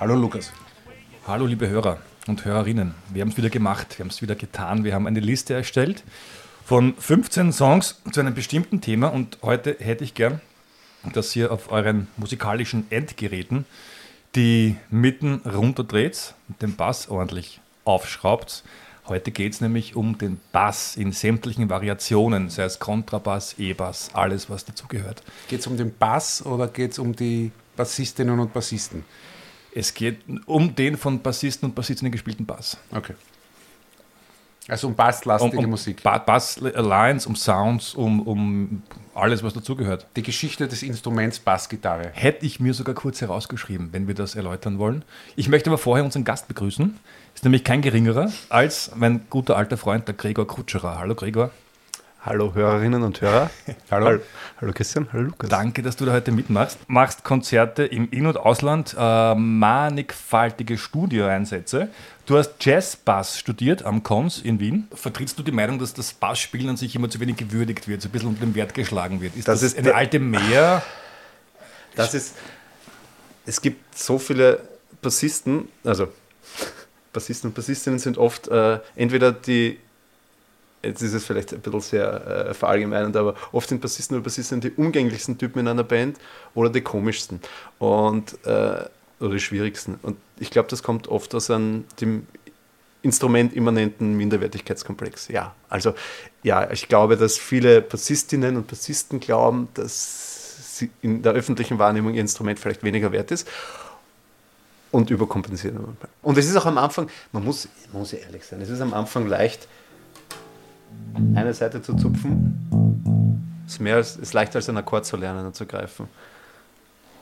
Hallo Lukas. Hallo liebe Hörer und Hörerinnen. Wir haben es wieder gemacht, wir haben es wieder getan. Wir haben eine Liste erstellt von 15 Songs zu einem bestimmten Thema und heute hätte ich gern, dass ihr auf euren musikalischen Endgeräten die Mitten runterdreht und den Bass ordentlich aufschraubt. Heute geht es nämlich um den Bass in sämtlichen Variationen, sei es Kontrabass, E-Bass, alles was dazugehört. Geht es um den Bass oder geht es um die Bassistinnen und Bassisten? Es geht um den von Bassisten und Bassistinnen gespielten Bass. Okay. Also um basslastige um, um Musik. Ba Bass-Lines, um Sounds, um, um alles, was dazugehört. Die Geschichte des Instruments Bassgitarre. Hätte ich mir sogar kurz herausgeschrieben, wenn wir das erläutern wollen. Ich möchte aber vorher unseren Gast begrüßen. Ist nämlich kein geringerer als mein guter alter Freund, der Gregor Kutscherer. Hallo Gregor. Hallo Hörerinnen und Hörer. Hallo. Hallo, hallo Christian, hallo Lukas. Danke, dass du da heute mitmachst. Machst Konzerte im In- und Ausland, äh, mannigfaltige Studioeinsätze. Du hast Jazz-Bass studiert am Cons in Wien. Vertrittst du die Meinung, dass das Bassspielen an sich immer zu wenig gewürdigt wird, so ein bisschen unter den Wert geschlagen wird? Ist das, Das ist eine alte Mehr? Das ist, es gibt so viele Bassisten, also Bassisten und Bassistinnen sind oft äh, entweder die, jetzt ist es vielleicht ein bisschen sehr äh, verallgemeinert, aber oft sind Bassisten oder Bassistinnen die umgänglichsten Typen in einer Band oder die komischsten und, äh, oder die schwierigsten. Und ich glaube, das kommt oft aus einem, dem instrumentimmanenten Minderwertigkeitskomplex. Ja, also ja, ich glaube, dass viele Bassistinnen und Bassisten glauben, dass sie in der öffentlichen Wahrnehmung ihr Instrument vielleicht weniger wert ist und überkompensieren. Und es ist auch am Anfang, man muss, man muss ehrlich sein, es ist am Anfang leicht, eine Seite zu zupfen. Ist, mehr als, ist leichter als einen Akkord zu lernen und zu greifen.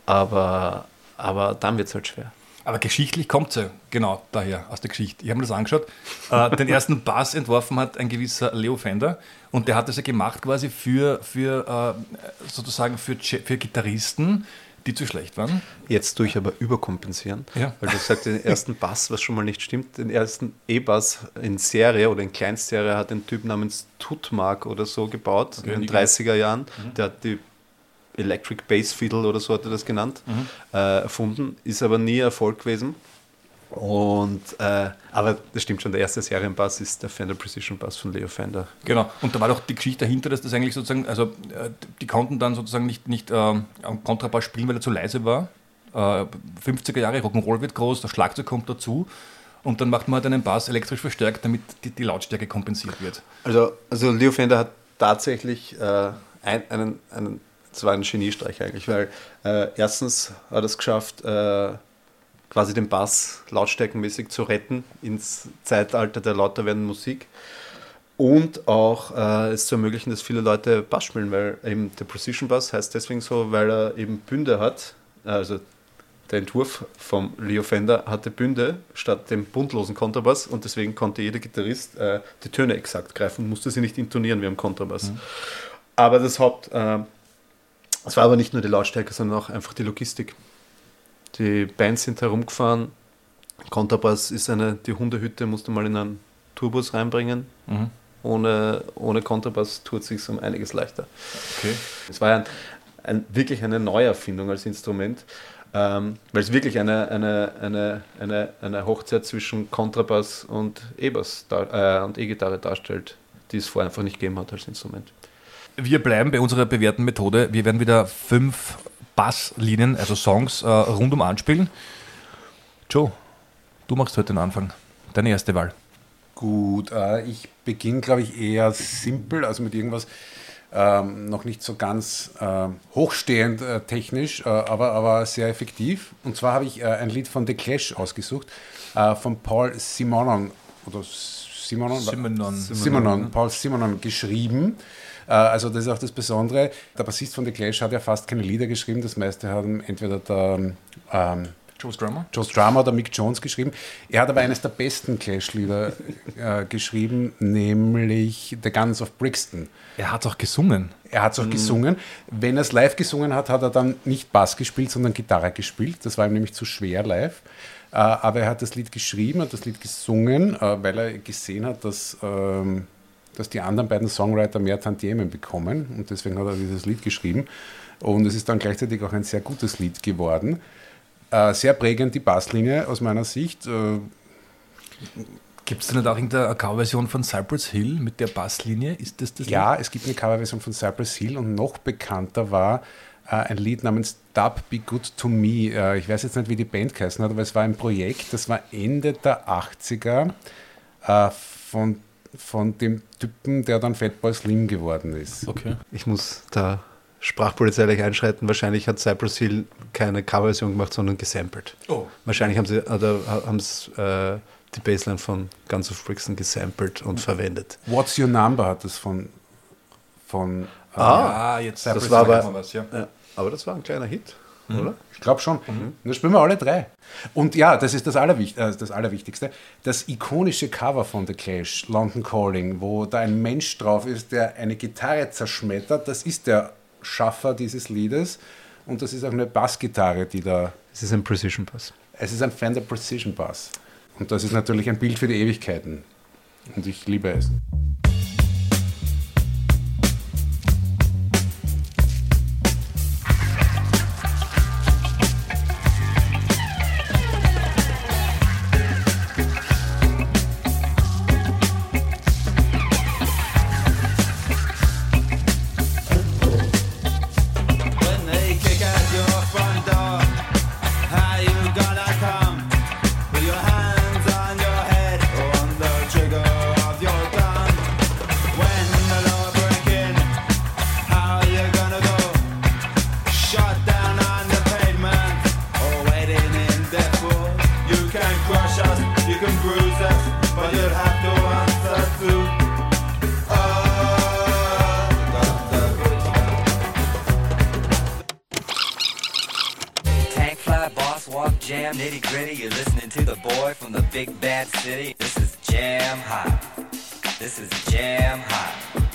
Aber, aber dann wird es halt schwer. Aber geschichtlich kommt sie genau daher, aus der Geschichte. Ich habe mir das angeschaut. Äh, den ersten Bass entworfen hat ein gewisser Leo Fender und der hat das ja gemacht quasi für, für äh, sozusagen für, für Gitarristen, die zu schlecht waren. Jetzt tue ich aber überkompensieren, Ja. weil du sagst, den ersten Bass, was schon mal nicht stimmt, den ersten E-Bass in Serie oder in Kleinstserie hat ein Typ namens Tutmark oder so gebaut Okay, in den 30er Jahren. Der hat die Electric Bass Fiddle oder so hat er das genannt, äh, erfunden, ist aber nie Erfolg gewesen. Und, äh, aber das stimmt schon, der erste Serienbass ist der Fender Precision Bass von Leo Fender. Genau. Und da war doch die Geschichte dahinter, dass das eigentlich sozusagen, also äh, die konnten dann sozusagen nicht, nicht ähm, am Kontrabass spielen, weil er zu leise war. Äh, 50er Jahre, Rock'n'Roll wird groß, das Schlagzeug kommt dazu. Und dann macht man halt einen Bass elektrisch verstärkt, damit die, die Lautstärke kompensiert wird. Also, also Leo Fender hat tatsächlich äh, ein, einen, einen, das war ein Geniestreich eigentlich, weil äh, erstens hat er es geschafft, äh, quasi den Bass lautstärkenmäßig zu retten ins Zeitalter der lauter werdenden Musik und auch äh, es zu ermöglichen, dass viele Leute Bass spielen, weil eben der Precision Bass heißt deswegen so, weil er eben Bünde hat, also der Entwurf vom Leo Fender hatte Bünde statt dem buntlosen Kontrabass und deswegen konnte jeder Gitarrist äh, die Töne exakt greifen, musste sie nicht intonieren wie am Kontrabass. Aber das Haupt, äh, es war aber nicht nur die Lautstärke, sondern auch einfach die Logistik. Die Bands sind herumgefahren, Kontrabass ist eine, die Hundehütte musste mal in einen Tourbus reinbringen. Mhm. Ohne, ohne Kontrabass tut es sich um einiges leichter. Okay. Es war ein, ein, wirklich eine Neuerfindung als Instrument, ähm, weil es wirklich eine, eine, eine, eine, eine Hochzeit zwischen Kontrabass und E-Bass äh, und E-Gitarre darstellt, die es vorher einfach nicht gegeben hat als Instrument. Wir bleiben bei unserer bewährten Methode. Wir werden wieder fünf Basslinien, also Songs, äh, rundum anspielen. Joe, du machst heute den Anfang. Deine erste Wahl. gut. Äh, ich beginne, glaube ich, eher simpel, also mit irgendwas ähm, noch nicht so ganz äh, hochstehend äh, technisch, äh, aber, aber sehr effektiv. Und zwar habe ich äh, ein Lied von The Clash ausgesucht, äh, von Paul Simonon oder Simonon, Simonon. Simonon, Paul Simonon geschrieben. Äh, Also das ist auch das Besondere. Der Bassist von The Clash hat ja fast keine Lieder geschrieben. Das meiste haben entweder der ähm, Joe Strummer? Joe Strummer oder Mick Jones geschrieben. Er hat aber eines der besten Clash-Lieder äh, geschrieben, nämlich The Guns of Brixton. Er hat auch gesungen. Er hat es auch gesungen. Wenn er es live gesungen hat, hat er dann nicht Bass gespielt, sondern Gitarre gespielt. Das war ihm nämlich zu schwer live. Äh, aber er hat das Lied geschrieben, hat das Lied gesungen, äh, weil er gesehen hat, dass, ähm, dass die anderen beiden Songwriter mehr Tantiemen bekommen. Und deswegen hat er dieses Lied geschrieben. Und es ist dann gleichzeitig auch ein sehr gutes Lied geworden. Äh, sehr prägend die Basslinie aus meiner Sicht. Äh, Gibt es denn nicht auch irgendeine Coverversion von Cypress Hill mit der Basslinie? Ist das das Ja, es gibt eine Coverversion von Cypress Hill und noch bekannter war äh, ein Lied namens Dub Be Good to Me. Äh, ich weiß jetzt nicht, wie die Band geheißen hat, aber es war ein Projekt, das war Ende der 80er äh, von, von dem Typen, der dann Fatboy Slim geworden ist. Okay. Ich muss da sprachpolizeilich einschreiten. Wahrscheinlich hat Cypress Hill keine Coverversion gemacht, sondern gesampelt. Oh. Wahrscheinlich haben sie oder haben es äh, die Bassline von Guns of Brixton gesampelt und verwendet. What's Your Number hat es von, von äh, Ah, jetzt Cypress das war aber- ja. Ja, aber das war ein kleiner Hit, oder? Ich glaube schon. Und das spielen wir alle drei. Und ja, das ist das, Allerwicht äh, das Allerwichtigste. Das ikonische Cover von The Clash, London Calling, wo da ein Mensch drauf ist, der eine Gitarre zerschmettert, das ist der Schaffer dieses Liedes. Und das ist auch eine Bassgitarre, die da. Es ist ein Precision Bass. Es ist ein Fender Precision Bass. Und das ist natürlich ein Bild für die Ewigkeiten. Und ich liebe es. Hot. This is jam hot.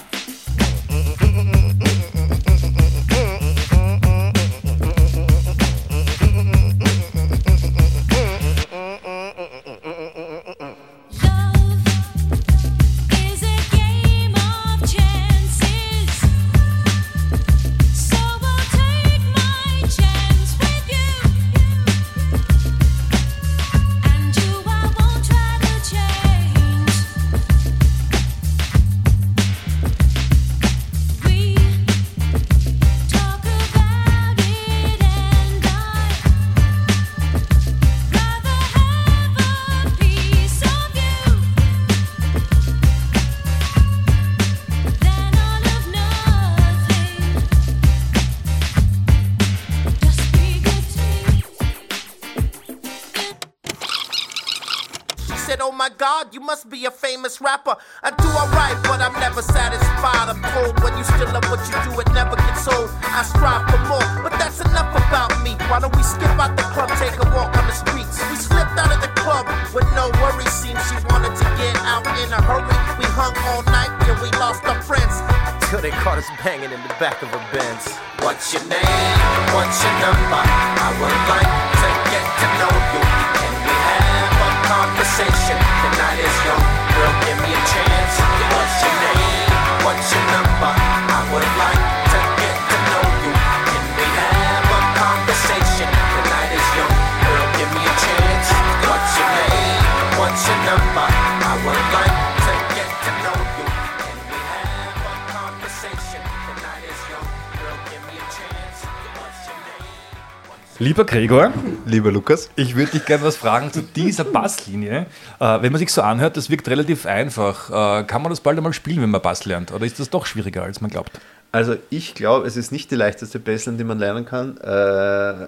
Lieber Gregor, Lieber Lukas. ich würde dich gerne was fragen zu dieser Basslinie. Äh, wenn man sich so anhört, das wirkt relativ einfach. Äh, kann man das bald einmal spielen, wenn man Bass lernt? Oder ist das doch schwieriger, als man glaubt? Also ich glaube, es ist nicht die leichteste Bassline, die man lernen kann. Äh,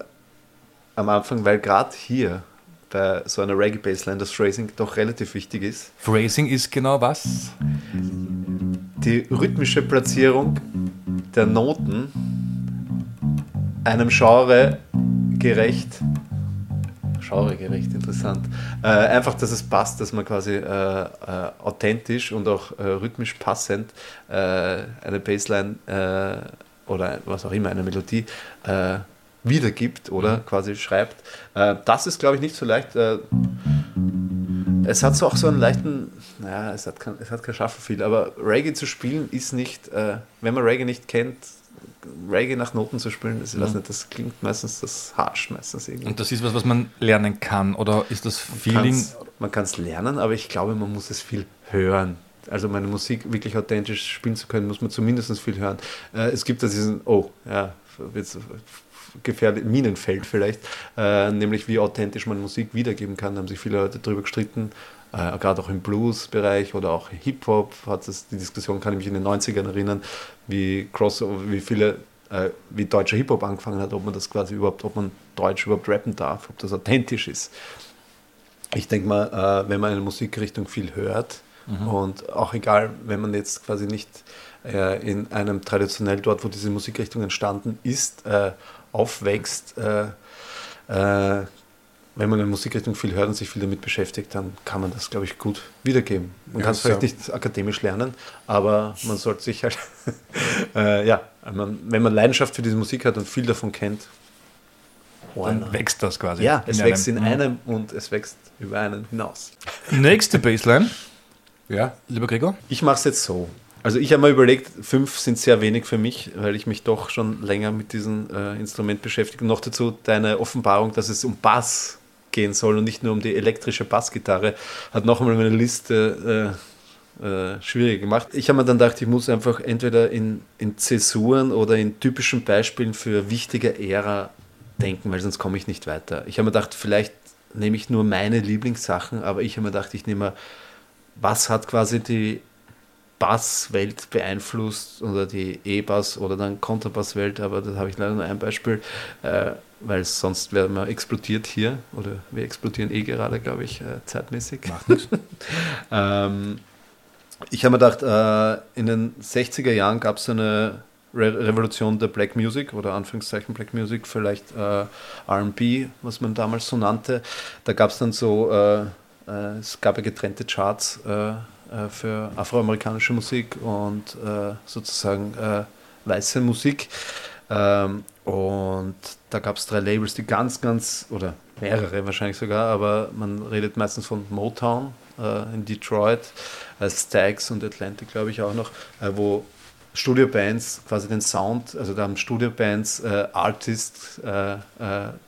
am Anfang, weil gerade hier bei so einer Reggae-Bassline das Phrasing doch relativ wichtig ist. Phrasing ist genau was? Die rhythmische Platzierung der Noten einem Genre gerecht. Genre gerecht, interessant. Äh, einfach, dass es passt, dass man quasi äh, äh, authentisch und auch äh, rhythmisch passend äh, eine Bassline äh, oder was auch immer, eine Melodie wiedergibt oder quasi schreibt. Das ist, glaube ich, nicht so leicht. Es hat so auch so einen leichten, naja, es hat kein, es hat kein Shuffle-Feel, aber Reggae zu spielen ist nicht, wenn man Reggae nicht kennt, Reggae nach Noten zu spielen, das, ich weiß nicht, das klingt meistens, das harscht meistens irgendwie. Und das ist was, was man lernen kann? Oder ist das Feeling? Man kann es lernen, aber ich glaube, man muss es viel hören. Also meine Musik wirklich authentisch spielen zu können, muss man zumindest viel hören. Äh, es gibt da diesen, oh, ja, jetzt gefährlich, Minenfeld vielleicht, äh, nämlich wie authentisch man Musik wiedergeben kann. Da haben sich viele Leute darüber gestritten, äh, gerade auch im Blues-Bereich oder auch Hip-Hop hat es, die Diskussion kann ich mich in den 90ern erinnern, wie Crossover, wie viele, äh, wie deutscher Hip-Hop angefangen hat, ob man das quasi überhaupt, ob man Deutsch überhaupt rappen darf, ob das authentisch ist. Ich denke mal, äh, wenn man eine Musikrichtung viel hört und auch egal, wenn man jetzt quasi nicht äh, in einem traditionell dort, wo diese Musikrichtung entstanden ist, äh, aufwächst, äh, äh, wenn man eine Musikrichtung viel hört und sich viel damit beschäftigt, dann kann man das, glaube ich, gut wiedergeben. Man Ja, kann es vielleicht nicht akademisch lernen, aber man sollte sich halt, äh, ja, man, wenn man Leidenschaft für diese Musik hat und viel davon kennt, Dann wächst das quasi. ja, es in wächst in Mhm. einem und es wächst über einen hinaus. Nächste Bassline, Ja, lieber Gregor. Ich mache es jetzt so. Also ich habe mal überlegt, fünf sind sehr wenig für mich, weil ich mich doch schon länger mit diesem äh, Instrument beschäftige. Und noch dazu deine Offenbarung, dass es um Bass gehen soll und nicht nur um die elektrische Bassgitarre, hat noch einmal meine Liste äh, äh, schwierig gemacht. Ich habe mir dann gedacht, ich muss einfach entweder in, in Zäsuren oder in typischen Beispielen für wichtige Ära denken, weil sonst komme ich nicht weiter. Ich habe mir gedacht, vielleicht nehme ich nur meine Lieblingssachen, aber ich habe mir gedacht, ich nehme, was hat quasi die Basswelt beeinflusst oder die E-Bass oder dann Kontrabasswelt, aber da habe ich leider nur ein Beispiel, äh, weil sonst werden wir explodiert hier oder wir explodieren eh gerade, glaube ich, äh, zeitmäßig. Ähm, ich habe mir gedacht, äh, in den 60er Jahren gab es eine Re Revolution der Black Music oder Anführungszeichen Black Music, vielleicht äh, RB, was man damals so nannte. Da gab es dann so, äh, äh, es gab ja getrennte Charts äh, für afroamerikanische Musik und sozusagen weiße Musik. Ähm, und da gab es drei Labels, die ganz, ganz, oder mehrere wahrscheinlich sogar, aber man redet meistens von Motown äh, in Detroit, äh, Stags und Atlantic, glaube ich auch noch, äh, wo Studiobands quasi den Sound, also da haben Studiobands, äh, Artists, äh, äh,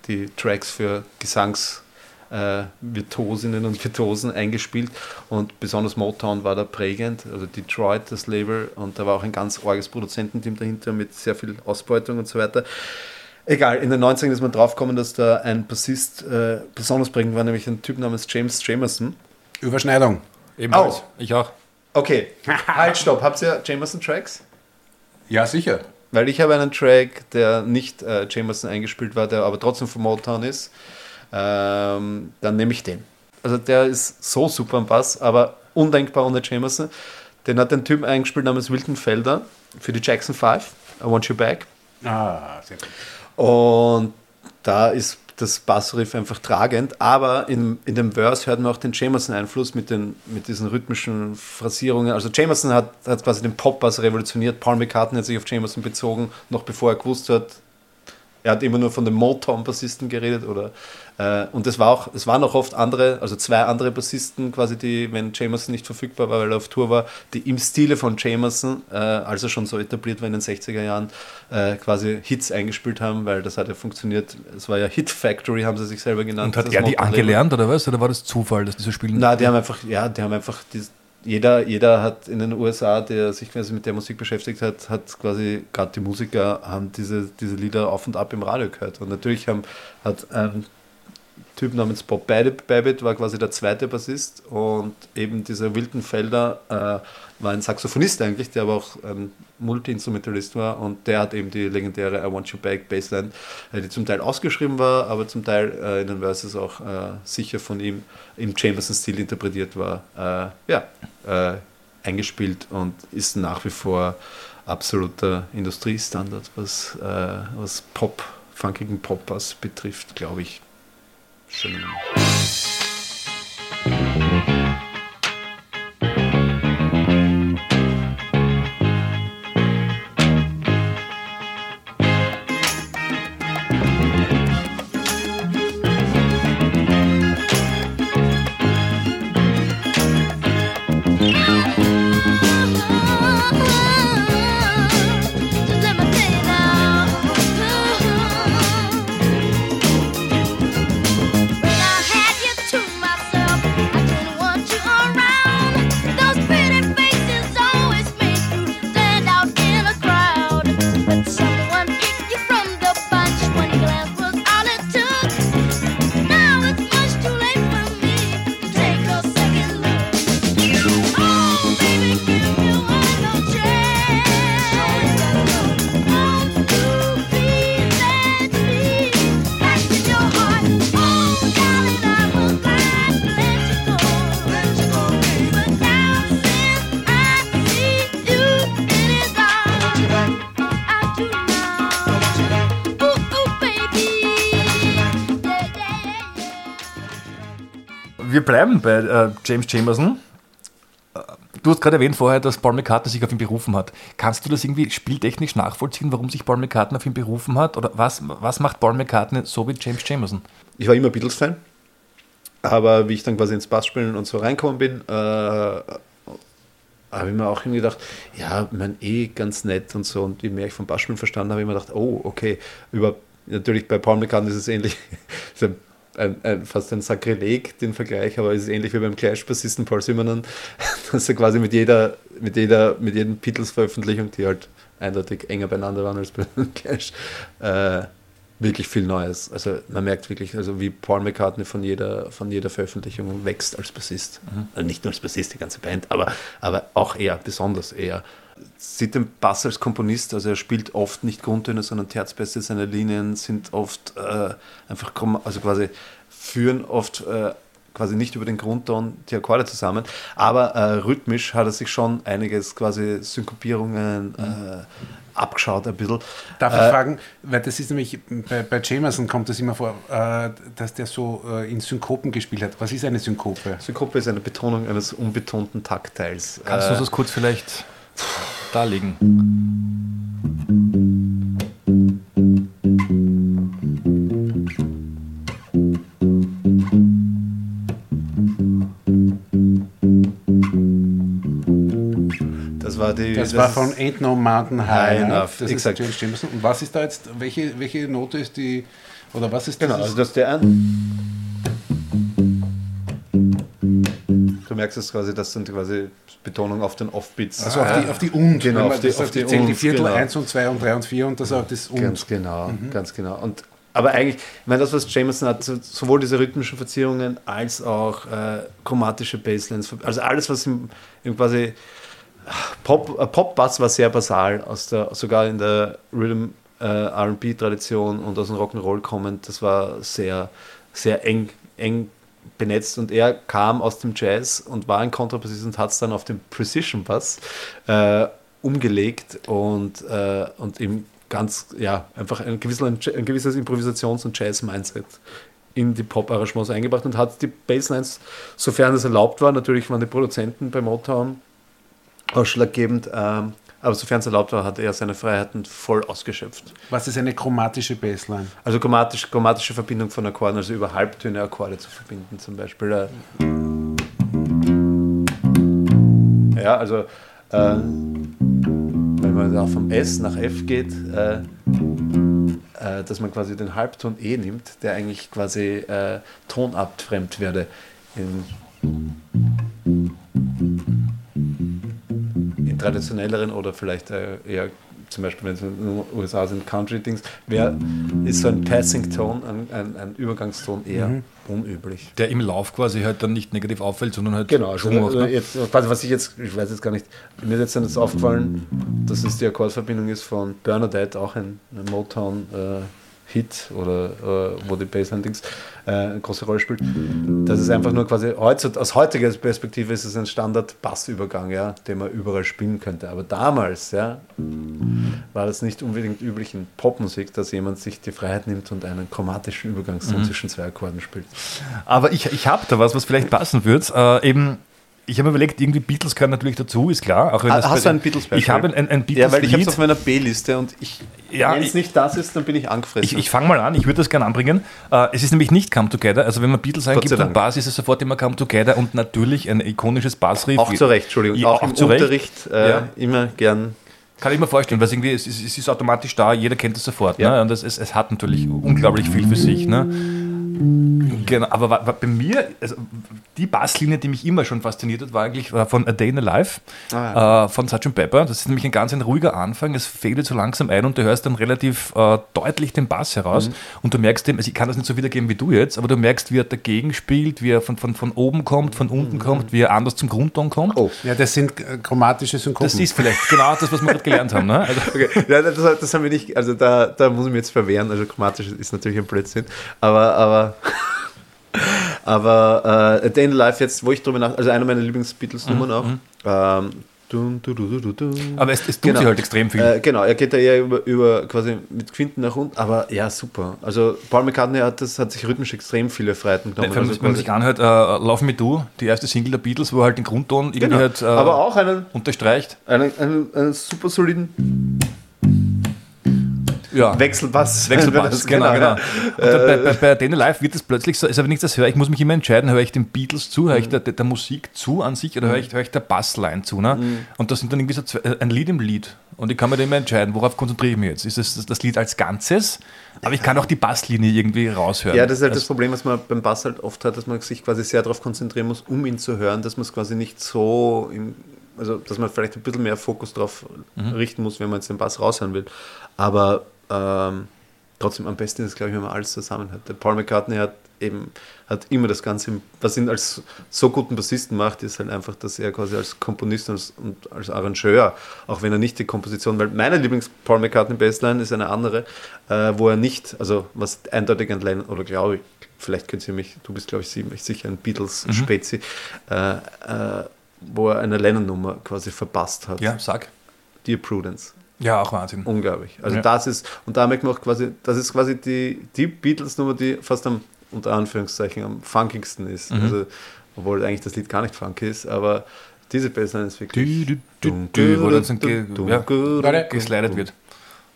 die Tracks für Gesangs äh, Virtuosinnen und Virtuosen eingespielt und besonders Motown war da prägend, also Detroit das Label und da war auch ein ganz orges Produzententeam dahinter mit sehr viel Ausbeutung und so weiter. Egal, in den 90ern ist man draufgekommen, dass da ein Bassist äh, besonders prägend war, nämlich ein Typ namens James Jamerson. Überschneidung. Ebenfalls. Au. Ich auch. Okay, halt, stopp. Habt ihr Jamerson-Tracks? Ja, sicher. Weil ich habe einen Track, der nicht äh, Jamerson eingespielt war, der aber trotzdem von Motown ist. Ähm, dann nehme ich den. Also der ist so super am Bass, aber undenkbar ohne Jamerson. Den hat ein Typ eingespielt namens Wilton Felder für die Jackson 5, I Want You Back. Ah, sehr gut. Und da ist das Bassriff einfach tragend, aber in, in dem Verse hört man auch den Jamerson-Einfluss mit, den, mit diesen rhythmischen Phrasierungen. Also Jamerson hat, hat quasi den Pop-Bass revolutioniert. Paul McCartney hat sich auf Jamerson bezogen, noch bevor er gewusst hat, er hat immer nur von dem Motown-Bassisten geredet oder äh, und es war auch, es waren auch oft andere, also zwei andere Bassisten quasi, die, wenn Jamerson nicht verfügbar war, weil er auf Tour war, die im Stile von Jamerson, äh, als er schon so etabliert war in den 60er Jahren, äh, quasi Hits eingespielt haben, weil das hat ja funktioniert. Es war ja Hit Factory, haben sie sich selber genannt. Und hat er die angelernt oder was? Oder war das Zufall, dass die so spielen? Na, die haben einfach, ja, die haben einfach, die, jeder, jeder hat in den USA, der sich quasi mit der Musik beschäftigt hat, hat quasi, gerade die Musiker, haben diese, diese Lieder auf und ab im Radio gehört. Und natürlich haben, hat ein Typ namens Bob Babbitt, war quasi der zweite Bassist und eben dieser Wilton Felder äh, war ein Saxophonist eigentlich, der aber auch ein Multi-Instrumentalist war und der hat eben die legendäre I Want You Back Bassline, äh, die zum Teil ausgeschrieben war, aber zum Teil äh, in den Verses auch äh, sicher von ihm im Chamberson-Stil interpretiert war, äh, ja, äh, eingespielt und ist nach wie vor absoluter Industriestandard, was, was Pop, funkigen Pop-Bass betrifft, glaube ich. Schön. Bleiben bei äh, James Jamerson. Äh, Du hast gerade erwähnt vorher, dass Paul McCartney sich auf ihn berufen hat. Kannst du das irgendwie spieltechnisch nachvollziehen, warum sich Paul McCartney auf ihn berufen hat? Oder was, was macht Paul McCartney so wie James Jamerson? Ich war immer Beatles-Fan, aber wie ich dann quasi ins Bassspielen und so reinkommen bin, äh, habe ich mir auch irgendwie gedacht, ja, mein eh ganz nett und so. Und je mehr ich vom Bassspielen verstanden habe, habe ich mir gedacht, oh, okay, über, natürlich bei Paul McCartney ist es ähnlich, ein, ein, fast ein Sakrileg, den Vergleich, aber es ist ähnlich wie beim Clash-Bassisten Paul Simonon, dass er quasi mit jeder, mit jeder, mit jedem Beatles-Veröffentlichung, die halt eindeutig enger beieinander waren als bei Clash, äh, wirklich viel Neues. Also man merkt wirklich, also wie Paul McCartney von jeder, von jeder Veröffentlichung wächst als Bassist. Also nicht nur als Bassist, die ganze Band, aber, aber auch er, besonders er. Sieht den Bass als Komponist, also er spielt oft nicht Grundtöne, sondern Terzbässe. Seine Linien sind oft äh, einfach, also quasi führen oft äh, quasi nicht über den Grundton die Akkorde zusammen, aber äh, rhythmisch hat er sich schon einiges quasi Synkopierungen äh, abgeschaut ein bisschen. Darf ich Äh, fragen, weil das ist nämlich, bei, bei Jamerson kommt das immer vor, äh, dass der so äh, in Synkopen gespielt hat. Was ist eine Synkope? Synkope ist eine Betonung eines unbetonten Taktteils. Kannst du uns das kurz vielleicht darlegen? das war die. Das, war von Ain't No Mountain High. High ne? Enough, Das exakt. ist James Jamerson. Und was ist da jetzt, welche, welche Note ist die, oder was ist Genau, dieses- also das ist der ein. Merkst es quasi, das sind quasi Betonung auf den Offbeats. Also auf die, auf die Und. Genau, auf die- das auf die die Und, Viertel genau. 1 und 2 und 3 und 4 und das auch das Und. Ganz genau, Mhm. ganz genau. Und, aber eigentlich, ich meine, das, was Jameson hat, so- sowohl diese rhythmischen Verzierungen als auch äh, chromatische Basslines, also alles, was im, im quasi Pop, äh, Pop-Bass war sehr basal, aus der, sogar in der Rhythm äh, RB-Tradition und aus dem Rock'n'Roll kommend, das war sehr, sehr eng, eng benetzt und er kam aus dem Jazz und war ein Kontrabassist und hat es dann auf den Precision Bass äh, umgelegt und, äh, und ihm ganz, ja, einfach ein, gewisser, ein gewisses Improvisations- und Jazz-Mindset in die Pop-Arrangements eingebracht und hat die Basslines, sofern es erlaubt war, natürlich waren die Produzenten bei Motown ausschlaggebend, ähm, aber sofern es erlaubt war, hat er seine Freiheiten voll ausgeschöpft. Was ist eine chromatische Bassline? Also chromatisch, chromatische Verbindung von Akkorden, also über Halbtöne Akkorde zu verbinden zum Beispiel. äh. Ja, also äh, wenn man da vom S nach F geht, äh, äh, dass man quasi den Halbton E nimmt, der eigentlich quasi äh, tonabfremd werde. In die traditionelleren oder vielleicht äh, eher zum Beispiel, wenn es in den USA sind, Country-Dings, wäre, ist so ein Passing-Ton, ein, ein, ein Übergangston eher Mhm. unüblich. Der im Lauf quasi halt dann nicht negativ auffällt, sondern halt Genau, also, Schwung macht, also ne? jetzt, quasi was ich jetzt, ich weiß jetzt gar nicht, mir ist jetzt dann das aufgefallen, dass es die Akkordverbindung ist von Bernadette, auch ein, ein Motown-Hit oder äh, wo die Bassline-Dings äh, eine große Rolle spielt. Das ist einfach nur quasi, heutzutage, aus heutiger Perspektive ist es ein Standard-Bassübergang, ja, den man überall spielen könnte. Aber damals, ja, war das nicht unbedingt üblich in Popmusik, dass jemand sich die Freiheit nimmt und einen chromatischen Übergangston zwischen zwei Akkorden spielt. Aber ich, ich habe da was, was vielleicht passen wird. Äh, eben, ich habe mir überlegt, irgendwie Beatles gehören natürlich dazu, ist klar. Auch wenn Ah, hast du ein Beatles-Beispiel? Ich habe ein, ein Ja, weil ich habe es auf meiner B-Liste und ich, Ja, wenn es nicht das ist, dann bin ich angefressen. Ich, ich fange mal an, ich würde das gerne anbringen. Äh, es ist nämlich nicht Come Together. Also wenn man Beatles eingibt und. Bass, ist es sofort immer Come Together und natürlich ein ikonisches Bassriff. auch zu Recht, Entschuldigung. Ja, auch, auch im zu Recht. Unterricht äh, Ja. immer gern. Kann ich mir vorstellen, weil es irgendwie, es ist, es ist automatisch da, jeder kennt es sofort. Ja. Ne? Und es, es, es hat natürlich unglaublich viel für sich. Ne? Genau, aber bei mir, also die Basslinie, die mich immer schon fasziniert hat, war eigentlich äh, von A Day in a Life Ah, äh, von Sgt. Pepper. Das ist nämlich ein ganz ein ruhiger Anfang, es fädelt so langsam ein und du hörst dann relativ äh, deutlich den Bass Mhm. heraus und du merkst dem, also ich kann das nicht so wiedergeben wie du jetzt, aber du merkst, wie er dagegen spielt, wie er von, von, von oben kommt, von unten kommt, wie er anders zum Grundton kommt. Mhm. Oh. Ja, das sind äh, chromatische Synkopen. Das ist vielleicht genau das, was wir gerade gelernt haben. Ne? Also, Okay. Ja, das, das haben wir nicht, also da, da muss ich mir jetzt verwehren. Also chromatisch ist natürlich ein Blödsinn. Aber, aber, aber äh, A Day in the Life jetzt, wo ich drüber nach, also eine meiner Lieblings-Beatles-Nummern auch. Ähm, dun, du, du, du, du. Mhm, aber es, es tut Genau. sich halt extrem viel. Äh, genau, er geht da eher über, über quasi mit Quinten nach unten, aber ja, super. Also Paul McCartney hat, das, hat sich rhythmisch extrem viele Freiheiten genommen. Wenn, man- also wenn man sich anhört, äh, Love Me Do, die erste Single der Beatles, wo halt den Grundton irgendwie genau. halt äh, aber auch einen, unterstreicht. einen, einen, einen super soliden Ja. Wechselbass. Wechselbass, genau, genau. Und Äh, bei, bei, bei Dane Live wird es plötzlich so, also wenn ich das höre, ich muss mich immer entscheiden, höre ich den Beatles zu, höre ich der, der, der Musik zu an sich oder höre ich, höre ich der Bassline zu. Ne? Und das sind dann irgendwie so zwei, äh, ein Lied im Lied. Und ich kann mir dann immer entscheiden, worauf konzentriere ich mich jetzt? Ist es das, das Lied als Ganzes? Aber ich kann auch die Basslinie irgendwie raushören. Ja, das ist halt das Also- Problem, was man beim Bass halt oft hat, dass man sich quasi sehr darauf konzentrieren muss, um ihn zu hören, dass man es quasi nicht so, im, also dass man vielleicht ein bisschen mehr Fokus darauf Mhm. richten muss, wenn man jetzt den Bass raushören will. Aber ähm, trotzdem am besten ist glaube ich, wenn man alles zusammen hat. Der Paul McCartney hat eben hat immer das Ganze, was ihn als so guten Bassisten macht, ist halt einfach, dass er quasi als Komponist und als, und als Arrangeur, auch wenn er nicht die Komposition, weil meine Lieblings-Paul McCartney Bassline ist eine andere, äh, wo er nicht, also was eindeutig ein Lennon, oder glaube ich, vielleicht könnt ihr mich, du bist glaube ich sicher ein Beatles-Spezi, äh, äh, wo er eine Lennon-Nummer quasi verpasst hat. Ja, sag. Dear Prudence. Ja, auch Wahnsinn. Unglaublich. Also Ja. das ist, und da merkt man auch quasi, das ist quasi die, die Beatles-Nummer, die fast am, unter Anführungszeichen, am funkigsten ist. Mhm. Also, obwohl eigentlich das Lied gar nicht funky ist, aber diese Bassline ist wirklich... Dü, dü, dü, wo dann so ge, ja, geslidet wird.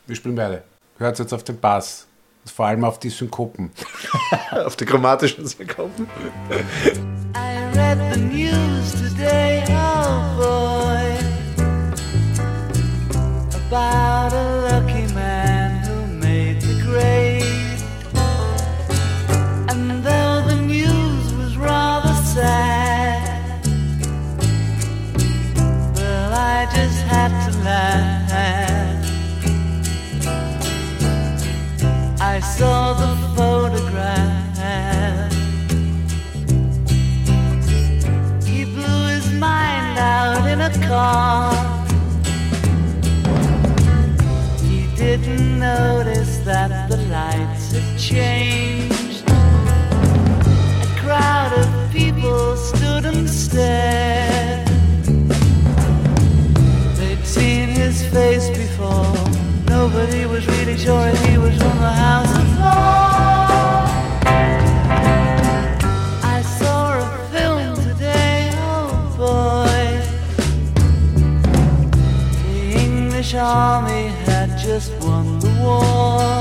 Wir spielen beide. Hört jetzt auf den Bass. Und vor allem auf die Synkopen. Auf die chromatischen Synkopen. I read the news today, notice that the lights had changed. A crowd of people stood and stared. They'd seen his face before. Nobody was really sure he was from the House of. I saw a film today, oh boy. The English army had just won the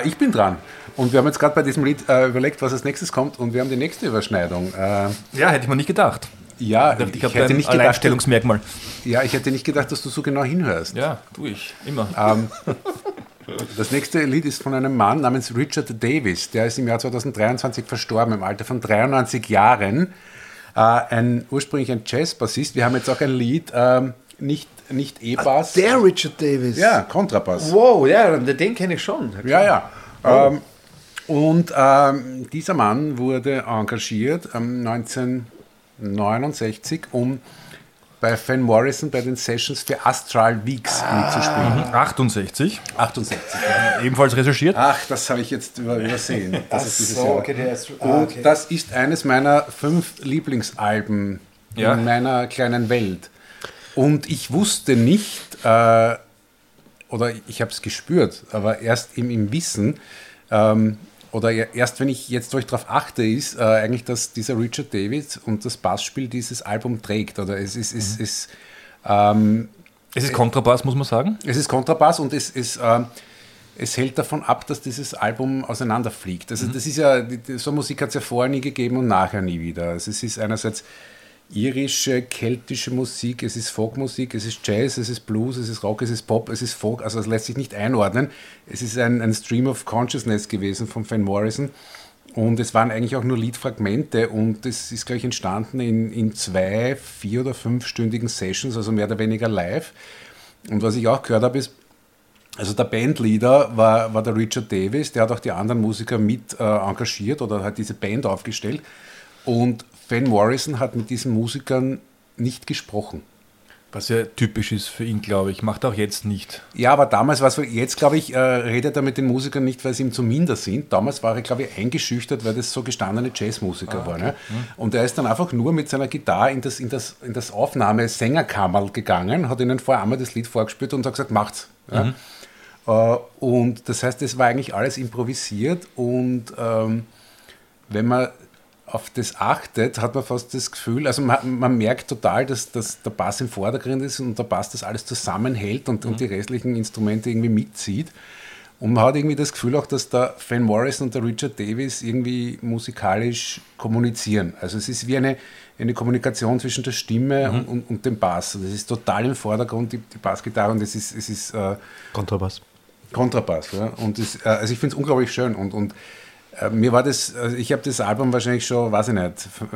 Äh, ich bin dran. Und wir haben jetzt gerade bei diesem Lied äh, überlegt, was als nächstes kommt. Und wir haben die nächste Überschneidung. Äh, Ja, hätte ich mir nicht gedacht. ja, Ich, ich, ich hätte nicht gedacht, ja, ich hätte nicht gedacht, dass du so genau hinhörst. Ja, tue ich. Immer. Ähm, das nächste Lied ist von einem Mann namens Richard Davis. Der ist im Jahr 2023 verstorben, im Alter von 93 Jahren. Äh, ein, ursprünglich ein Jazzbassist. Wir haben jetzt auch ein Lied, ähm, nicht, nicht E-Bass. Der Richard Davis. ja, Kontrabass. Wow, ja, den kenne ich schon. Ja, ja. Ähm, und ähm, dieser Mann wurde engagiert ähm, 1969, um bei Van Morrison bei den Sessions für Astral Weeks mitzuspielen. 68. 68. Ebenfalls recherchiert. Ach, das habe ich jetzt über, übersehen. Das ist dieses so, Jahr. okay, ah, Und okay. das ist eines meiner fünf Lieblingsalben Ja. in meiner kleinen Welt. Und ich wusste nicht, äh, oder ich habe es gespürt, aber erst im, im Wissen, ähm, oder erst wenn ich jetzt, ich darauf achte, ist äh, eigentlich, dass dieser Richard David und das Bassspiel dieses Album trägt. Oder es ist, es ist ähm, Es ist Kontrabass, muss man sagen. es ist Kontrabass und es, es, ähm, es hält davon ab, dass dieses Album auseinanderfliegt. Also das ist ja, so Musik hat es ja vorher nie gegeben und nachher nie wieder. Also es ist einerseits irische, keltische Musik, es ist Folkmusik, es ist Jazz, es ist Blues, es ist Rock, es ist Pop, es ist Folk, also es lässt sich nicht einordnen. Es ist ein, ein Stream of Consciousness gewesen von Van Morrison und es waren eigentlich auch nur Liedfragmente und es ist, glaube ich, entstanden in, in zwei, vier oder fünfstündigen Sessions, also mehr oder weniger live. Und was ich auch gehört habe, ist, also der Bandleader war, war der Richard Davis, der hat auch die anderen Musiker mit äh, engagiert oder hat diese Band aufgestellt. Und Van Morrison hat mit diesen Musikern nicht gesprochen. Was ja typisch ist für ihn, glaube ich. Macht er auch jetzt nicht. Ja, aber damals war es, so- jetzt glaube ich, äh, redet er mit den Musikern nicht, weil sie ihm zu minder sind. Damals war er, glaube ich, eingeschüchtert, weil das so gestandene Jazzmusiker waren. Ja? Und er ist dann einfach nur mit seiner Gitarre in das, in das, in das Aufnahme-Sängerkammerl gegangen, hat ihnen vorher einmal das Lied vorgespielt und hat gesagt, macht's. Ja? Äh, und das heißt, das war eigentlich alles improvisiert und ähm, wenn man auf das achtet, hat man fast das Gefühl, also man, man merkt total, dass, dass der Bass im Vordergrund ist und der Bass das alles zusammenhält und, und die restlichen Instrumente irgendwie mitzieht. Und man hat irgendwie das Gefühl auch, dass der Van Morrison und der Richard Davis irgendwie musikalisch kommunizieren. Also es ist wie eine, eine Kommunikation zwischen der Stimme und, und, und dem Bass. Das ist total im Vordergrund, die, die Bassgitarre, und es ist, es ist äh, Kontrabass. Kontrabass. Ja? Und das, äh, also ich finde es unglaublich schön. Und, und mir war das, also ich habe das Album wahrscheinlich schon, weiß ich nicht, f- äh,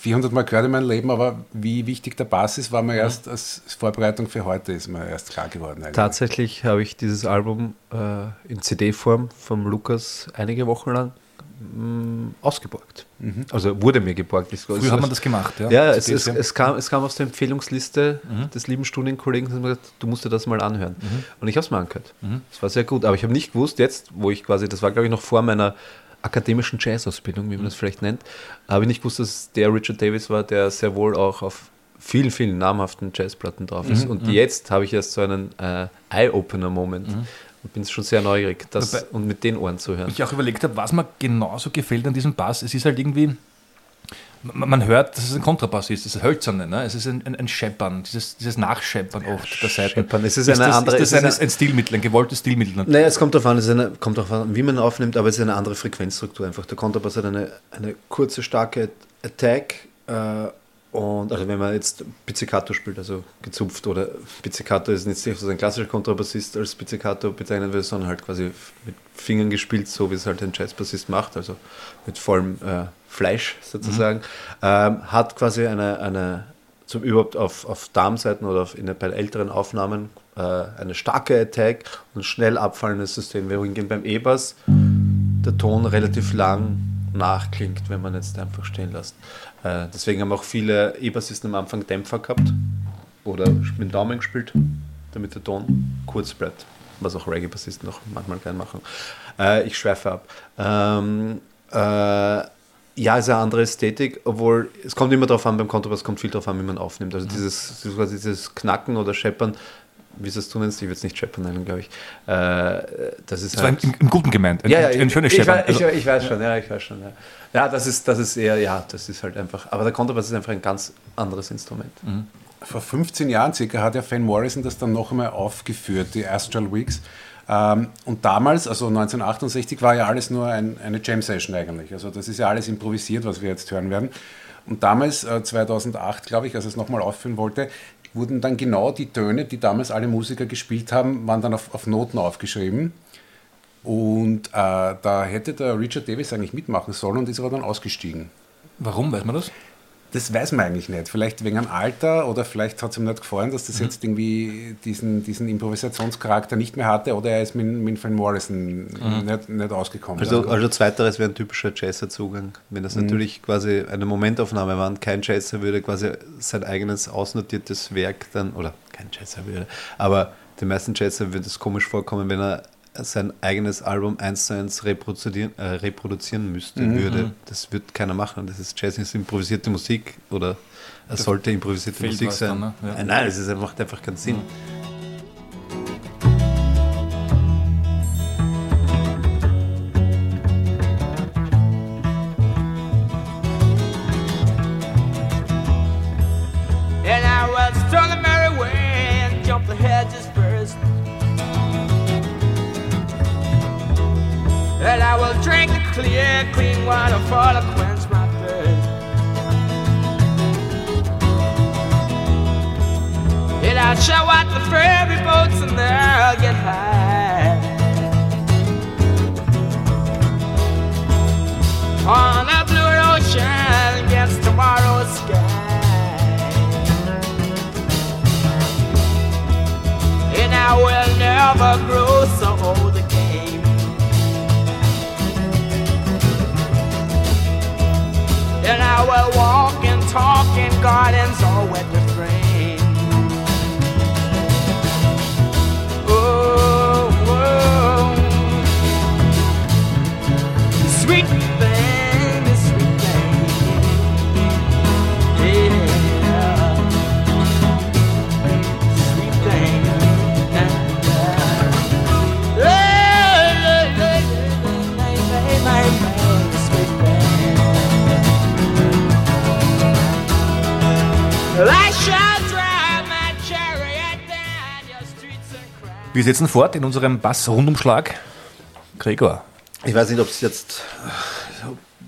400 Mal gehört in meinem Leben, aber wie wichtig der Bass ist, war mir erst als Vorbereitung für heute, ist mir erst klar geworden. eigentlich. Tatsächlich habe ich dieses Album äh, in CD-Form vom Lukas einige Wochen lang mh, ausgeborgt. Also wurde mir geborgt. Früher hat man das gemacht, ja. Ja, es, es, es, kam, es kam aus der Empfehlungsliste des lieben Studienkollegen, der mir gesagt, du musst dir das mal anhören. Und ich habe es mal angehört. Es war sehr gut, aber ich habe nicht gewusst, jetzt, wo ich quasi, das war glaube ich noch vor meiner akademischen Jazz-Ausbildung, wie man das vielleicht nennt, habe ich nicht gewusst, dass es der Richard Davis war, der sehr wohl auch auf vielen, vielen namhaften Jazzplatten drauf ist. Und jetzt habe ich erst so einen äh, Eye-Opener-Moment und bin schon sehr neugierig, das Dabei- und mit den Ohren zu hören. ich auch überlegt habe, was mir genauso gefällt an diesem Bass. Es ist halt irgendwie, man, hört, dass es ein Kontrabass ist, das ist hölzerne, ne? es ist ein, ein, ein Scheppern, dieses, dieses Nachscheppern oft der Seiten. Scheppern, es ist eine das, andere- Ist das ist ein, ein Stilmittel, ein gewolltes Stilmittel? Naja, es kommt darauf an, es ist eine, kommt darauf an, wie man aufnimmt, aber es ist eine andere Frequenzstruktur einfach. Der Kontrabass hat eine, eine kurze, starke Attack äh, und also wenn man jetzt Pizzicato spielt, also gezupft oder Pizzicato ist nicht so ein klassischer Kontrabassist als Pizzicato bezeichnen will, sondern halt quasi mit Fingern gespielt, so wie es halt ein Jazzbassist macht, also mit vollem äh, Fleisch sozusagen, ähm, hat quasi eine, eine zum überhaupt auf, auf Darmseiten oder auf, in, bei älteren Aufnahmen äh, eine starke Attack und ein schnell abfallendes System. Wohingegen beim E-Bass der Ton relativ lang nachklingt, wenn man jetzt einfach stehen lässt. Äh, deswegen haben auch viele E-Bassisten am Anfang Dämpfer gehabt oder mit dem Daumen gespielt, damit der Ton kurz bleibt. Was auch Reggae-Bassisten noch manchmal gern machen. Äh, ich schweife ab. Ähm, äh, ja, ist eine andere Ästhetik, obwohl es kommt immer darauf an, beim Kontrabass kommt viel darauf an, wie man aufnimmt. Also dieses, dieses Knacken oder Scheppern, wie es du nennst, ich würde es nicht Scheppern nennen, glaube ich. Äh, das ist Das war halt, im, im Guten gemeint. Ein, ja, ja, ein schönes ich, Scheppern. weiß, ich, Also, ich weiß schon, ja, ich weiß schon. Ja, ja das, ist, das ist eher, ja, das ist halt einfach, aber der Kontrabass ist einfach ein ganz anderes Instrument. Vor 15 Jahren circa hat ja Van Morrison das dann noch einmal aufgeführt, die Astral Weeks. Ähm, und damals, also 1968, war ja alles nur ein, eine Jam-Session eigentlich. Also das ist ja alles improvisiert, was wir jetzt hören werden. Und damals, äh, 2008, glaube ich, als er es nochmal aufführen wollte, wurden dann genau die Töne, die damals alle Musiker gespielt haben, waren dann auf, auf Noten aufgeschrieben. Und äh, da hätte der Richard Davis eigentlich mitmachen sollen und ist aber dann ausgestiegen. Warum, weiß man das? Das weiß man eigentlich nicht. Vielleicht wegen am Alter oder vielleicht hat es ihm nicht gefallen, dass das jetzt irgendwie diesen, diesen Improvisationscharakter nicht mehr hatte oder er ist mit, mit Van Morrison nicht, nicht ausgekommen. Also, also zweiteres wäre ein typischer Jazzer-Zugang. Wenn das natürlich quasi eine Momentaufnahme war, und kein Jazzer würde quasi sein eigenes ausnotiertes Werk dann, oder kein Jazzer würde, aber den meisten Jazzer würde es komisch vorkommen, wenn er sein eigenes Album eins zu eins reproduzieren, äh, reproduzieren müsste, würde. Das wird keiner machen. Das ist Jazz ist improvisierte Musik oder es sollte improvisierte Musik sein. dann, ne? Ja. Äh, Nein, es ist, macht einfach keinen Sinn. And clean water to quench my thirst. And I'll show out the ferry boats and they'll get high. On the blue ocean against tomorrow's sky. And I will never grow so old And I will walk and talk in gardens Wir setzen fort in unserem Bass-Rundumschlag. Gregor. Ich weiß nicht, ob es jetzt,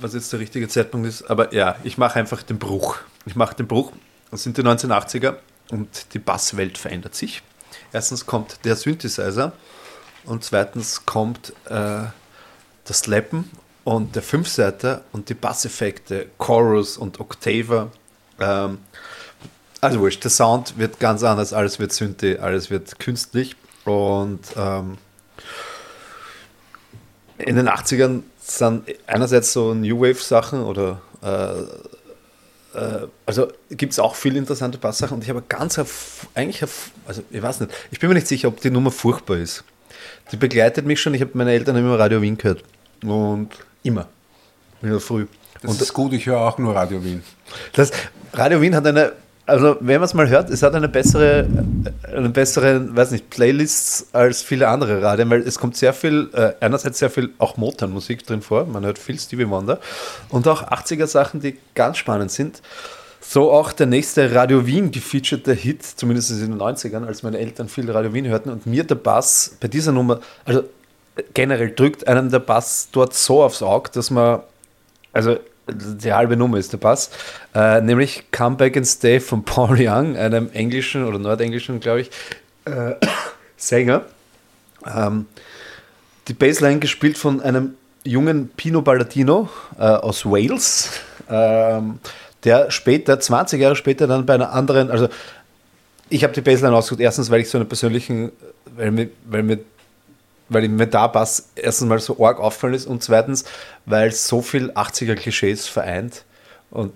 was jetzt der richtige Zeitpunkt ist, aber ja, ich mache einfach den Bruch. Ich mache den Bruch. Das sind die 1980er und die Basswelt verändert sich. Erstens kommt der Synthesizer und zweitens kommt äh, das Slappen und der Fünfseiter und die Basseffekte, Chorus und Octaver. Ähm, also wurscht, der Sound wird ganz anders, alles wird Synthi, alles wird künstlich und ähm, in den 80ern sind einerseits so New Wave Sachen oder äh, äh, also gibt es auch viele interessante Basssachen und ich habe ganz eigentlich also ich weiß nicht, ich bin mir nicht sicher, ob die Nummer furchtbar ist. Die begleitet mich schon, ich habe meine Eltern immer Radio Wien gehört und immer in der Früh. Das und ist gut, ich höre auch nur Radio Wien. das Radio Wien hat eine, also wenn man es mal hört, es hat eine bessere, eine bessere, weiß nicht, Playlists als viele andere Radien, weil es kommt sehr viel, äh, einerseits sehr viel auch Motown-Musik drin vor, man hört viel Stevie Wonder und auch 80er Sachen, die ganz spannend sind. So auch der nächste Radio Wien gefeaturete Hit, zumindest in den 90ern, als meine Eltern viel Radio Wien hörten und mir der Bass bei dieser Nummer, also generell drückt einem der Bass dort so aufs Auge, dass man also die halbe Nummer ist der Bass, äh, nämlich Come Back and Stay von Paul Young, einem englischen oder nordenglischen, glaube ich, äh, Sänger. Ähm, die Bassline gespielt von einem jungen Pino Balladino äh, aus Wales, ähm, der später, 20 Jahre später, dann bei einer anderen, also ich habe die Bassline ausgesucht, erstens, weil ich so einen persönlichen, weil mir, weil mir weil mir da Bass erstens mal so arg auffallen ist und zweitens, weil so viel 80er-Klischees vereint. Und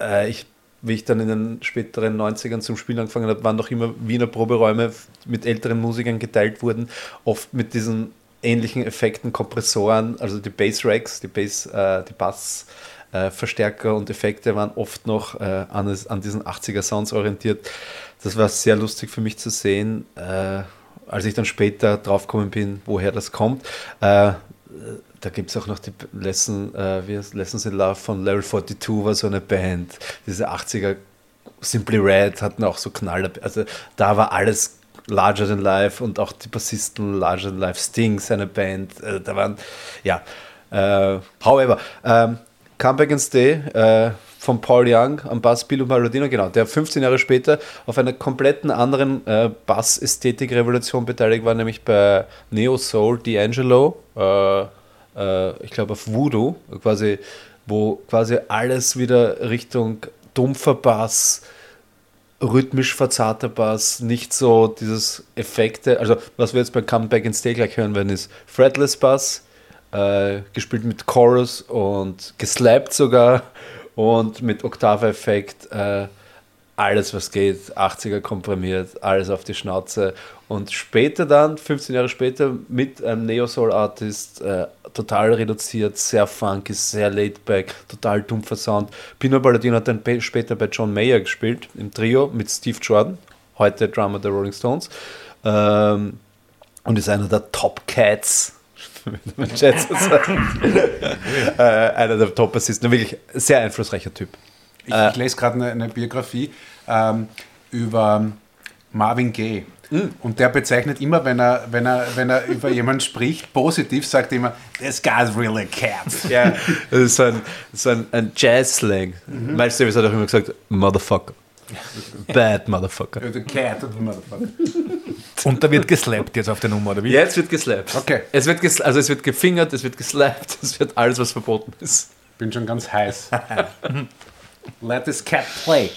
äh, ich, wie ich dann in den späteren 90ern zum Spielen angefangen habe, waren doch immer Wiener Proberäume mit älteren Musikern geteilt wurden, oft mit diesen ähnlichen Effekten, Kompressoren, also die Bass-Racks, die Bass, äh, die Bass. äh, Verstärker und Effekte waren oft noch äh, an, an diesen 80er-Sounds orientiert. Das war sehr lustig für mich zu sehen, äh, als ich dann später draufgekommen bin, woher das kommt. Äh, da gibt es auch noch die Lesson, äh, wie heißt Lessons in Love von Level 42 war so eine Band. Diese 80er Simply Red hatten auch so Knaller. Also da war alles Larger Than Life und auch die Bassisten Larger Than Life, Sting, seine Band, äh, da waren, ja. Äh, however, ähm, Come Back and Stay äh, von Paul Young am Bass Billo Palladino, genau, der 15 Jahre später auf einer kompletten anderen äh, Bass-Ästhetik-Revolution beteiligt war, nämlich bei Neo Soul D'Angelo, äh, äh, ich glaube auf Voodoo, quasi, wo quasi alles wieder Richtung dumpfer Bass, rhythmisch verzerrter Bass, nicht so dieses Effekte. Also, was wir jetzt bei Come Back and Stay gleich hören werden, ist Fretless Bass, äh, gespielt mit Chorus und geslappt sogar und mit Oktave-Effekt. Äh, alles, was geht, 80er komprimiert, alles auf die Schnauze. Und später dann, 15 Jahre später, mit einem Neo-Soul-Artist, äh, total reduziert, sehr funky, sehr laid-back, total dumpfer Sound. Pino Palladino hat dann später bei John Mayer gespielt, im Trio mit Steve Jordan, heute Drummer der Rolling Stones. Ähm, und ist einer der Top Cats. Wenn man Schätze sagt. äh, einer der Top-Assisten, wirklich sehr einflussreicher Typ. Ich, ich lese gerade eine, eine Biografie ähm, über Marvin Gaye. Und der bezeichnet immer, wenn er, wenn, er, wenn er über jemanden spricht, positiv, sagt er immer, this guy's really cat. Ja, das ist so ein, so ein, ein Jazz-Slang. Miles Davis hat auch immer gesagt, Motherfucker. Bad Motherfucker. The cat of the motherfucker. Und da wird geslappt jetzt auf der Nummer, oder wie? Jetzt wird geslappt. Okay. Es wird ges also es wird gefingert, es wird geslappt, es wird alles, was verboten ist. Bin schon ganz heiß. Let this cat play.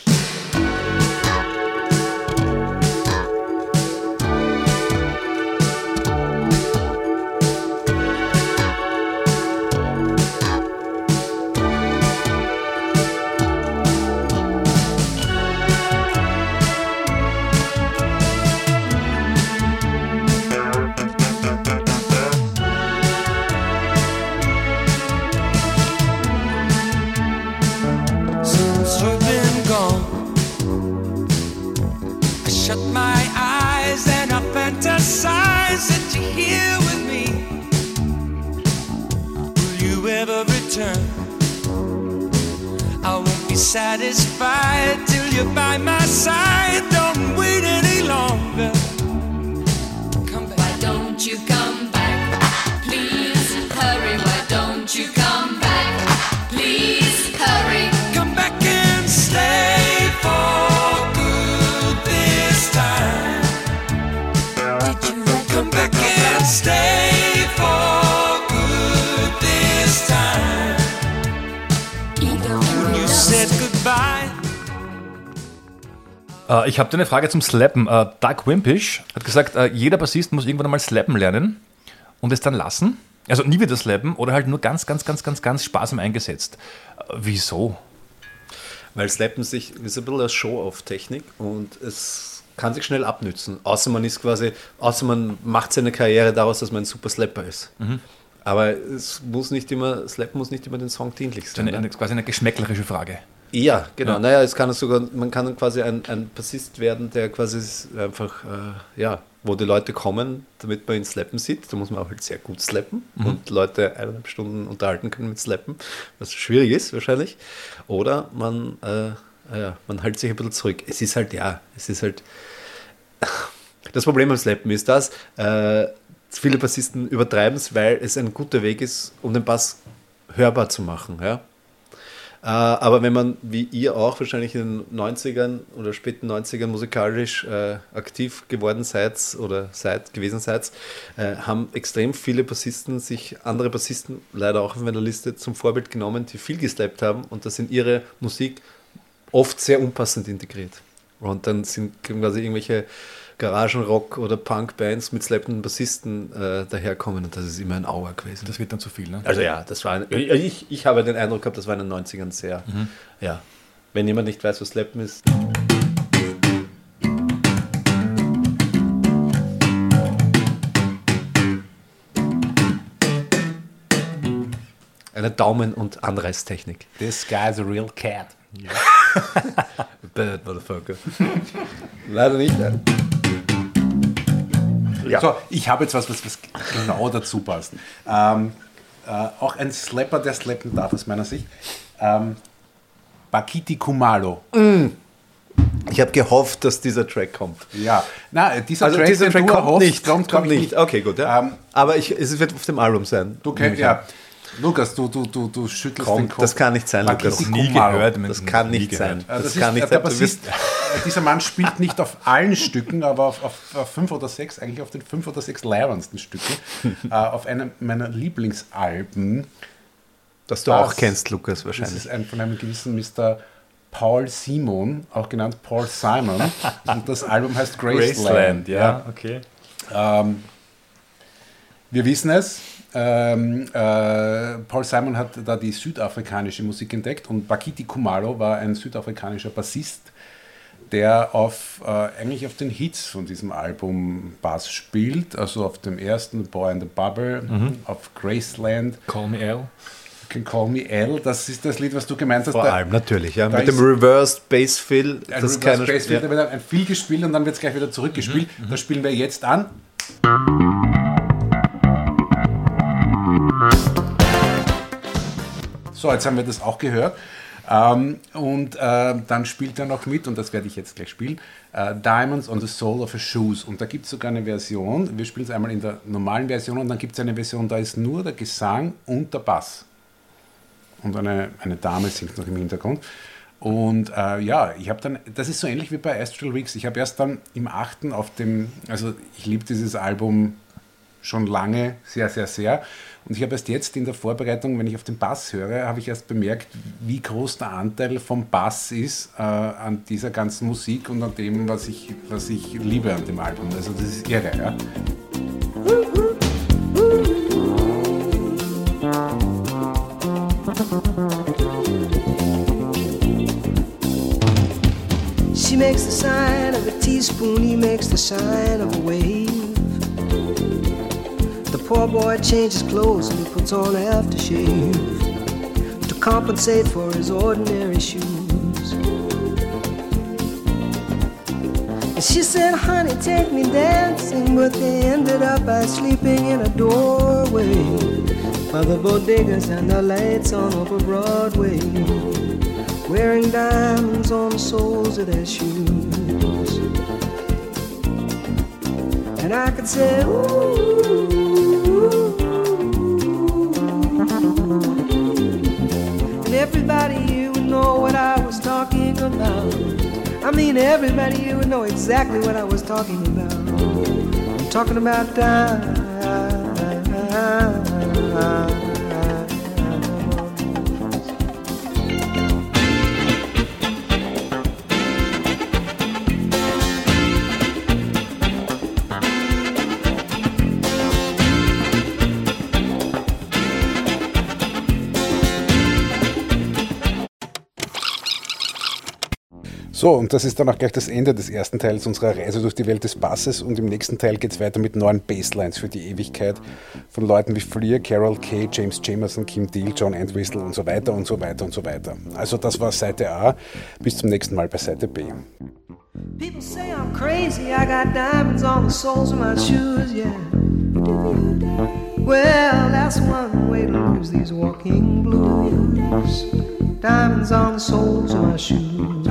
Äh, ich habe eine Frage zum Slappen. Äh, Doug Wimpish hat gesagt, äh, jeder Bassist muss irgendwann einmal slappen lernen und es dann lassen. Also nie wieder slappen oder halt nur ganz, ganz, ganz, ganz, ganz sparsam eingesetzt. Äh, wieso? Weil Slappen sich ist ein bisschen eine Show-off-Technik und es kann sich schnell abnützen. Außer man ist quasi, außer man macht seine Karriere daraus, dass man ein super Slapper ist. Aber es muss nicht immer, Slappen muss nicht immer den Song dienlich sein. Eine, ne? eine, quasi eine geschmäcklerische Frage. Ja, genau. Ja. Naja, es kann sogar, man kann quasi ein, ein Bassist werden, der quasi einfach, äh, ja, wo die Leute kommen, damit man ihn slappen sieht. Da muss man auch halt sehr gut slappen und Leute eineinhalb Stunden unterhalten können mit Slappen, was schwierig ist wahrscheinlich. Oder man, äh, ja, man hält sich ein bisschen zurück. Es ist halt, ja, es ist halt. Das Problem beim Slappen ist das, äh, viele Bassisten übertreiben es, weil es ein guter Weg ist, um den Bass hörbar zu machen. Ja? Äh, aber wenn man, wie ihr auch wahrscheinlich in den 90ern oder späten 90ern musikalisch äh, aktiv geworden seid oder seid, gewesen seid, äh, haben extrem viele Bassisten sich, andere Bassisten, leider auch auf meiner Liste, zum Vorbild genommen, die viel geslappt haben und das in ihre Musik oft sehr unpassend integriert. Und dann sind quasi irgendwelche Garagenrock- oder Punk-Bands mit slappenden Bassisten äh, daherkommen und das ist immer ein Auer gewesen. Das wird dann zu viel, ne? Also ja, das war ein, ich, ich habe den Eindruck gehabt, das war in den 90ern sehr. Ja. Wenn jemand nicht weiß, was Slappen ist. Eine Daumen- und Anreißtechnik. This guy's a real cat. Bad motherfucker. Leider nicht. Ja. So, ich habe jetzt was, was, was genau dazu passt. Ähm, äh, auch ein Slapper, der slappen darf aus meiner Sicht. Ähm, Bakiti Kumalo. Ich Ich habe gehofft, dass dieser Track kommt. Ja, na, dieser Also Track, dieser Track kommt erhoffst, nicht. kommt, kommt ich, nicht. Okay, gut. Ja. Ähm, Aber ich, es wird auf dem Album sein. Du kennst, ja. Lukas, du, du, du, du schüttelst Komm, den Kopf. das kann nicht sein, Lukas. Makiti Nie gehört. Das kann nie nicht gehört. sein. Das, Das, kann ist, nicht sein. Du wirst, dieser Mann spielt nicht auf allen Stücken, aber auf, auf, auf fünf oder sechs, eigentlich auf den fünf oder sechs leibendsten Stücken, äh, auf einem meiner Lieblingsalben. das du Was? auch kennst, Lukas, Das wahrscheinlich. ist ein von einem gewissen Mr. Paul Simon, auch genannt Paul Simon. Und das Album heißt Graceland. ja, okay. Ähm, wir wissen es. Ähm, äh, Paul Simon hat da die südafrikanische Musik entdeckt und Bakiti Kumalo war ein südafrikanischer Bassist, der auf, äh, eigentlich auf den Hits von diesem Album Bass spielt, also auf dem ersten Boy in the Bubble, auf Graceland, Call me. You Can Call Me L, das ist das Lied, was du gemeint hast. Vor da- allem, natürlich. Ja. Mit dem Reversed Bass Fill. ein Das Reverse keiner Bass spielt. wird, da wird ein viel gespielt und dann wird es gleich wieder zurückgespielt. Das spielen wir jetzt an. So, jetzt haben wir das auch gehört. Ähm, und äh, dann spielt er noch mit, und das werde ich jetzt gleich spielen, äh, Diamonds on the Sole of a Shoes. Und da gibt es sogar eine Version, wir spielen es einmal in der normalen Version und dann gibt es eine Version, da ist nur der Gesang und der Bass und eine, eine Dame singt noch im Hintergrund. Und äh, ja, ich habe dann, das ist so ähnlich wie bei Astral Weeks. Ich habe erst dann im achten auf dem, also ich liebe dieses Album schon lange, sehr, sehr, sehr. Und ich habe erst jetzt in der Vorbereitung, wenn ich auf den Bass höre, habe ich erst bemerkt, wie groß der Anteil vom Bass ist äh, an dieser ganzen Musik und an dem, was ich, was ich liebe an dem Album. Also das ist irre, ja. She makes the sign of a teaspoon, he makes the sign of a wave. Poor boy changes clothes and he puts on aftershave to compensate for his ordinary shoes. And she said, honey, take me dancing, but they ended up by sleeping in a doorway by the bodegas and the lights on over Broadway wearing diamonds on the soles of their shoes. And I could say, ooh. About. I mean, everybody here would know exactly what I was talking about. I'm talking about diamonds. So, und das ist dann auch gleich das Ende des ersten Teils unserer Reise durch die Welt des Basses. Und im nächsten Teil geht es weiter mit neuen Basslines für die Ewigkeit von Leuten wie Fleer, Carol Kay, James Jamerson, Kim Deal, John Entwistle und so weiter und so weiter und so weiter. Also das war Seite A. Bis zum nächsten Mal bei Seite B. People say I'm crazy, I got diamonds on the soles of my shoes, yeah. Well, that's one way to lose these walking blues. Diamonds on the soles of my shoes.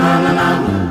Eh, ta-la-la-la-la.